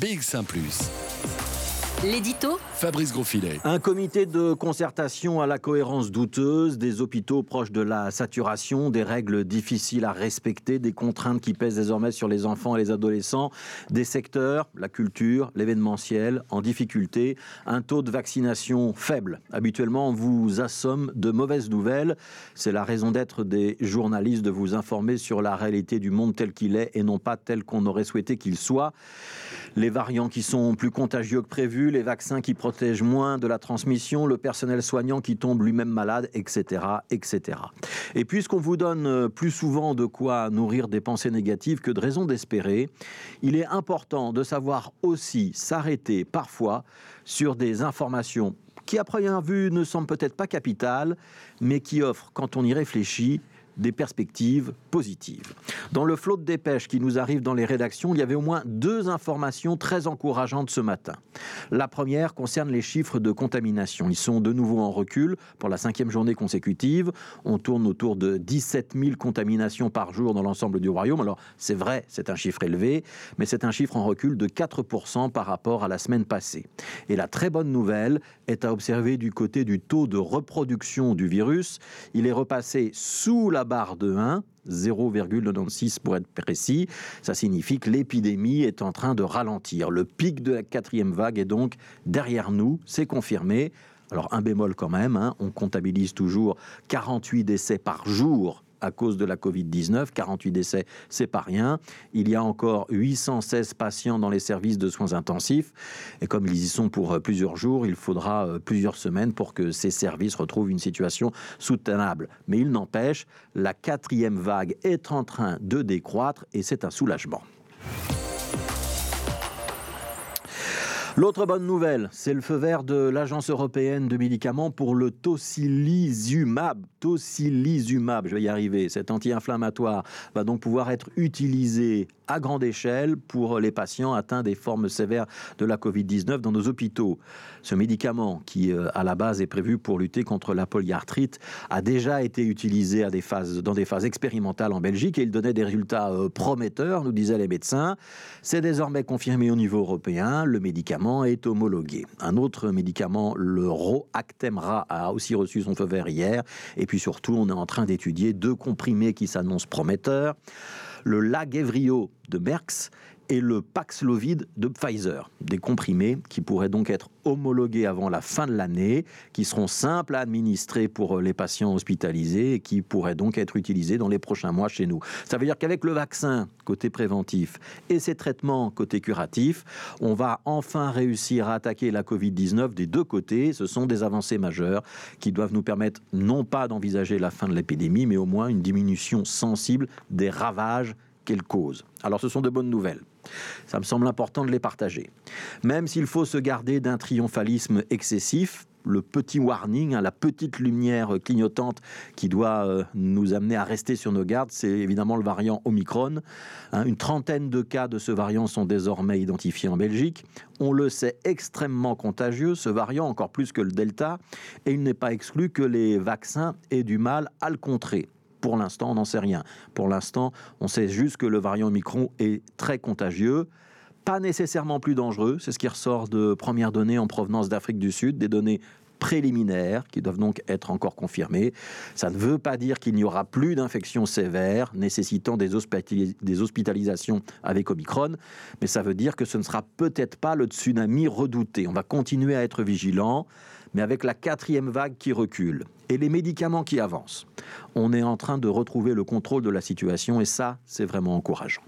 BX1 ⁇ L'édito Fabrice Grosfilet. Un comité de concertation à la cohérence douteuse, des hôpitaux proches de la saturation, des règles difficiles à respecter, des contraintes qui pèsent désormais sur les enfants et les adolescents, des secteurs, la culture, l'événementiel, en difficulté, un taux de vaccination faible. Habituellement, on vous assomme de mauvaises nouvelles. C'est la raison d'être des journalistes de vous informer sur la réalité du monde tel qu'il est et non pas tel qu'on aurait souhaité qu'il soit. Les variants qui sont plus contagieux que prévu, les vaccins qui protègent moins de la transmission, le personnel soignant qui tombe lui-même malade, etc., etc. Et puisqu'on vous donne euh, plus souvent de quoi nourrir des pensées négatives que de raisons d'espérer, il est important de savoir aussi s'arrêter parfois sur des informations qui, à première vue, ne semblent peut-être pas capitales, mais qui offrent, quand on y réfléchit, des perspectives positives. Dans le flot de dépêches qui nous arrive dans les rédactions, il y avait au moins deux informations très encourageantes ce matin. La première concerne les chiffres de contamination. Ils sont de nouveau en recul pour la cinquième journée consécutive. On tourne autour de 17 000 contaminations par jour dans l'ensemble du royaume. Alors c'est vrai, c'est un chiffre élevé, mais c'est un chiffre en recul de 4% par rapport à la semaine passée. Et la très bonne nouvelle est à observer du côté du taux de reproduction du virus. Il est repassé sous la barre de 1, 0,96 pour être précis. Ça signifie que l'épidémie est en train de ralentir. Le pic de la quatrième vague est donc derrière nous, c'est confirmé. Alors un bémol quand même, hein, on comptabilise toujours 48 décès par jour à cause de la Covid-19. 48 décès, c'est pas rien. Il y a encore 816 patients dans les services de soins intensifs. Et comme ils y sont pour euh, plusieurs jours, il faudra euh, plusieurs semaines pour que ces services retrouvent une situation soutenable. Mais il n'empêche, la quatrième vague est en train de décroître et c'est un soulagement. L'autre bonne nouvelle, c'est le feu vert de l'Agence européenne de médicaments pour le tocilizumab. Tocilizumab, je vais y arriver. Cet anti-inflammatoire va donc pouvoir être utilisé à grande échelle pour les patients atteints des formes sévères de la Covid-19 dans nos hôpitaux. Ce médicament, qui euh, à la base est prévu pour lutter contre la polyarthrite, a déjà été utilisé dans des phases expérimentales en Belgique et il donnait des résultats euh, prometteurs, nous disaient les médecins. C'est désormais confirmé au niveau européen, le médicament est homologué. Un autre médicament, le Roactemra, a aussi reçu son feu vert hier. Et puis surtout, on est en train d'étudier deux comprimés qui s'annoncent prometteurs le Lagevrio de Merckx et le Paxlovid de Pfizer, des comprimés qui pourraient donc être homologués avant la fin de l'année, qui seront simples à administrer pour les patients hospitalisés et qui pourraient donc être utilisés dans les prochains mois chez nous. Ça veut dire qu'avec le vaccin côté préventif et ses traitements côté curatif, on va enfin réussir à attaquer la Covid-19 des deux côtés. Ce sont des avancées majeures qui doivent nous permettre non pas d'envisager la fin de l'épidémie, mais au moins une diminution sensible des ravages qu'elle cause. Alors ce sont de bonnes nouvelles. Ça me semble important de les partager. Même s'il faut se garder d'un triomphalisme excessif, le petit warning, hein, la petite lumière clignotante qui doit euh, nous amener à rester sur nos gardes, c'est évidemment le variant Omicron. Hein. une trentaine de cas de ce variant sont désormais identifiés en Belgique. On le sait extrêmement contagieux, ce variant encore plus que le Delta, et il n'est pas exclu que les vaccins aient du mal à le contrer. Pour l'instant, on n'en sait rien. Pour l'instant, on sait juste que le variant Omicron est très contagieux pas nécessairement plus dangereux. C'est ce qui ressort de premières données en provenance d'Afrique du Sud, des données préliminaires qui doivent donc être encore confirmées. Ça ne veut pas dire qu'il n'y aura plus d'infections sévères nécessitant des, hospitalisations avec Omicron, mais ça veut dire que ce ne sera peut-être pas le tsunami redouté. On va continuer à être vigilant, mais avec la quatrième vague qui recule et les médicaments qui avancent, on est en train de retrouver le contrôle de la situation et ça, c'est vraiment encourageant.